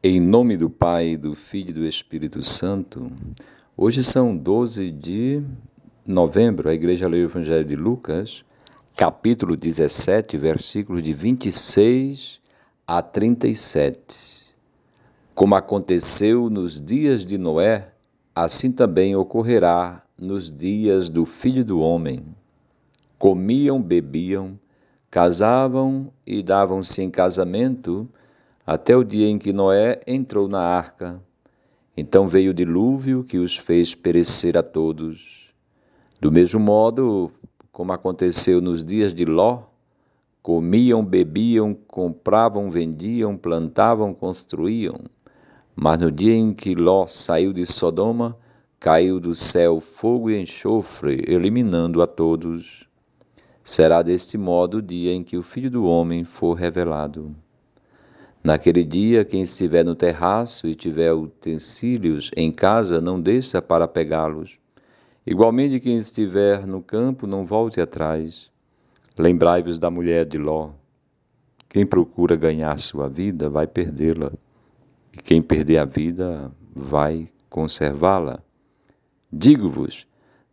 Em nome do Pai, do Filho e do Espírito Santo, hoje são 12 de novembro, a igreja leu o Evangelho de Lucas, capítulo 17, versículos de 26 a 37. Como aconteceu nos dias de Noé, assim também ocorrerá nos dias do Filho do Homem. Comiam, bebiam, casavam e davam-se em casamento até o dia em que Noé entrou na arca. Então veio o dilúvio que os fez perecer a todos. Do mesmo modo, como aconteceu nos dias de Ló, comiam, bebiam, compravam, vendiam, plantavam, construíam. Mas no dia em que Ló saiu de Sodoma, caiu do céu fogo e enxofre, eliminando a todos. Será deste modo o dia em que o Filho do Homem for revelado. Naquele dia, quem estiver no terraço e tiver utensílios em casa, não desça para pegá-los. Igualmente, quem estiver no campo, não volte atrás. Lembrai-vos da mulher de Ló. Quem procura ganhar sua vida vai perdê-la, e quem perder a vida vai conservá-la. Digo-vos: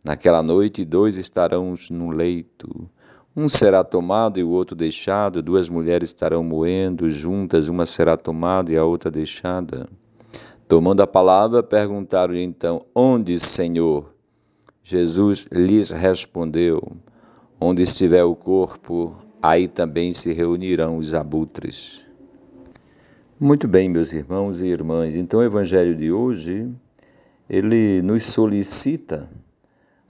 naquela noite dois estarão no leito um será tomado e o outro deixado, duas mulheres estarão moendo juntas, uma será tomada e a outra deixada. Tomando a palavra, perguntaram-lhe então: Onde, Senhor? Jesus lhes respondeu: Onde estiver o corpo, aí também se reunirão os abutres. Muito bem, meus irmãos e irmãs. Então, o evangelho de hoje, ele nos solicita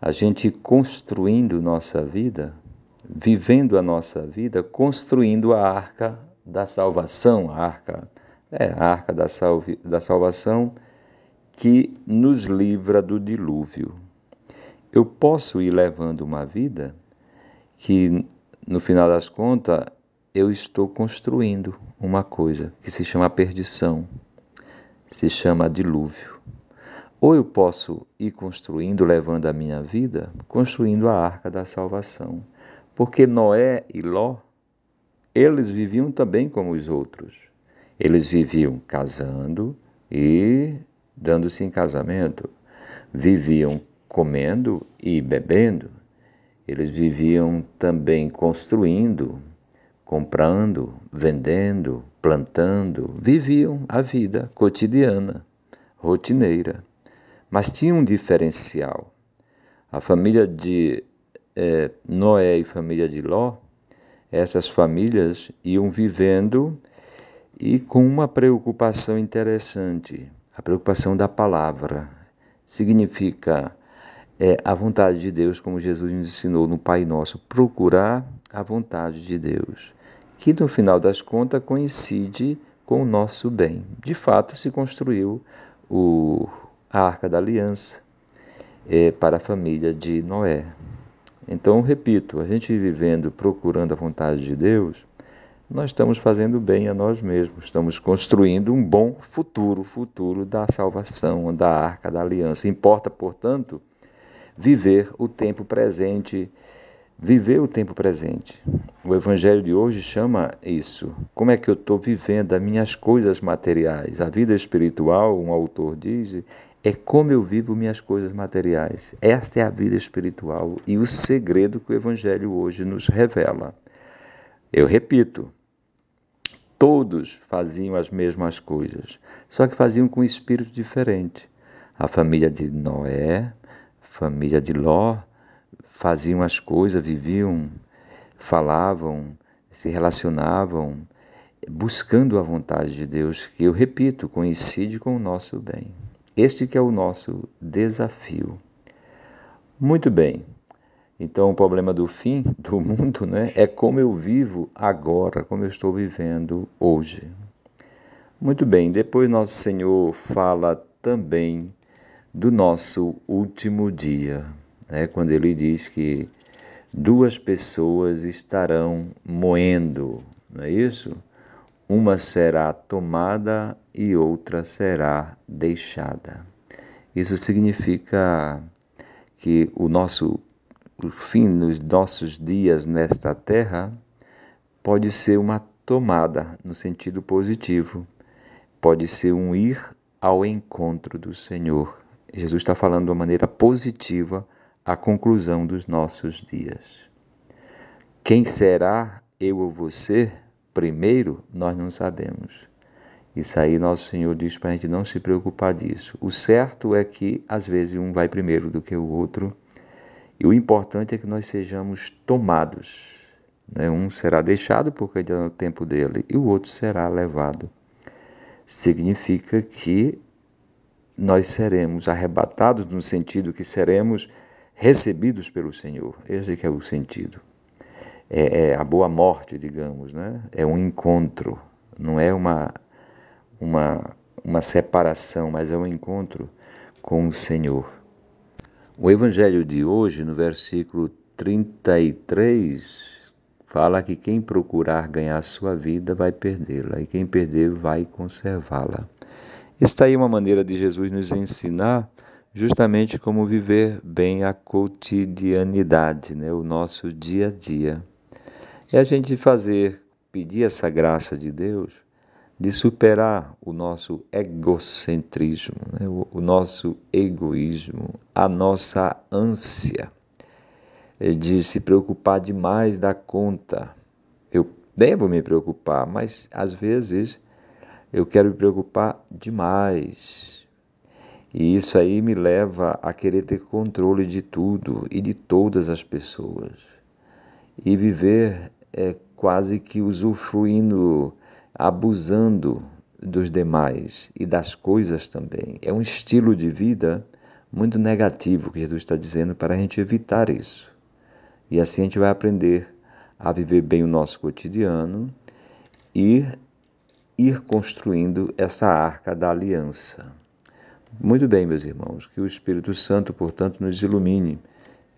a gente construindo nossa vida vivendo a nossa vida, construindo a arca da salvação, a arca, é, a arca da, salve, da salvação que nos livra do dilúvio. Eu posso ir levando uma vida que, no final das contas, eu estou construindo uma coisa que se chama perdição, se chama dilúvio. Ou eu posso ir construindo, levando a minha vida, construindo a arca da salvação porque Noé e Ló, eles viviam também como os outros. Eles viviam casando e dando-se em casamento. Viviam comendo e bebendo. Eles viviam também construindo, comprando, vendendo, plantando. Viviam a vida cotidiana, rotineira. Mas tinha um diferencial. A família de é, Noé e família de Ló, essas famílias iam vivendo e com uma preocupação interessante, a preocupação da palavra. Significa é, a vontade de Deus, como Jesus nos ensinou no Pai Nosso, procurar a vontade de Deus, que no final das contas coincide com o nosso bem. De fato, se construiu o, a Arca da Aliança é, para a família de Noé. Então, repito, a gente vivendo procurando a vontade de Deus, nós estamos fazendo bem a nós mesmos, estamos construindo um bom futuro, futuro da salvação, da arca da aliança. Importa, portanto, viver o tempo presente, viver o tempo presente. O evangelho de hoje chama isso. Como é que eu estou vivendo as minhas coisas materiais? A vida espiritual, um autor diz, é como eu vivo minhas coisas materiais. Esta é a vida espiritual e o segredo que o Evangelho hoje nos revela. Eu repito, todos faziam as mesmas coisas, só que faziam com um espírito diferente. A família de Noé, família de Ló, faziam as coisas, viviam, falavam, se relacionavam, buscando a vontade de Deus, que eu repito, coincide com o nosso bem. Este que é o nosso desafio. Muito bem. Então, o problema do fim do mundo né, é como eu vivo agora, como eu estou vivendo hoje. Muito bem, depois Nosso Senhor fala também do nosso último dia, né, quando ele diz que duas pessoas estarão moendo, não é isso? uma será tomada e outra será deixada. Isso significa que o nosso o fim dos nossos dias nesta terra pode ser uma tomada no sentido positivo. pode ser um ir ao encontro do Senhor. Jesus está falando de uma maneira positiva a conclusão dos nossos dias. Quem será eu ou você? Primeiro, nós não sabemos. Isso aí nosso Senhor diz para a gente não se preocupar disso. O certo é que às vezes um vai primeiro do que o outro. E o importante é que nós sejamos tomados. Né? Um será deixado porque ainda é o tempo dele e o outro será levado. Significa que nós seremos arrebatados no sentido que seremos recebidos pelo Senhor. Esse é o sentido. É, é a boa morte, digamos, né? É um encontro, não é uma uma, uma separação, mas é um encontro com o Senhor. O Evangelho de hoje, no versículo 33, fala que quem procurar ganhar sua vida vai perdê-la, e quem perder vai conservá-la. Está aí uma maneira de Jesus nos ensinar justamente como viver bem a cotidianidade, né? o nosso dia a dia. É a gente fazer, pedir essa graça de Deus de superar o nosso egocentrismo, né? o, o nosso egoísmo, a nossa ânsia de se preocupar demais da conta. Eu devo me preocupar, mas às vezes eu quero me preocupar demais. E isso aí me leva a querer ter controle de tudo e de todas as pessoas. E viver é quase que usufruindo abusando dos demais e das coisas também. É um estilo de vida muito negativo que Jesus está dizendo para a gente evitar isso. E assim a gente vai aprender a viver bem o nosso cotidiano e ir construindo essa arca da aliança. Muito bem, meus irmãos, que o Espírito Santo, portanto, nos ilumine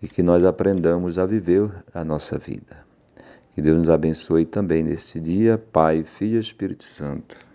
e que nós aprendamos a viver a nossa vida. Que Deus nos abençoe também neste dia, Pai, Filho e Espírito Santo.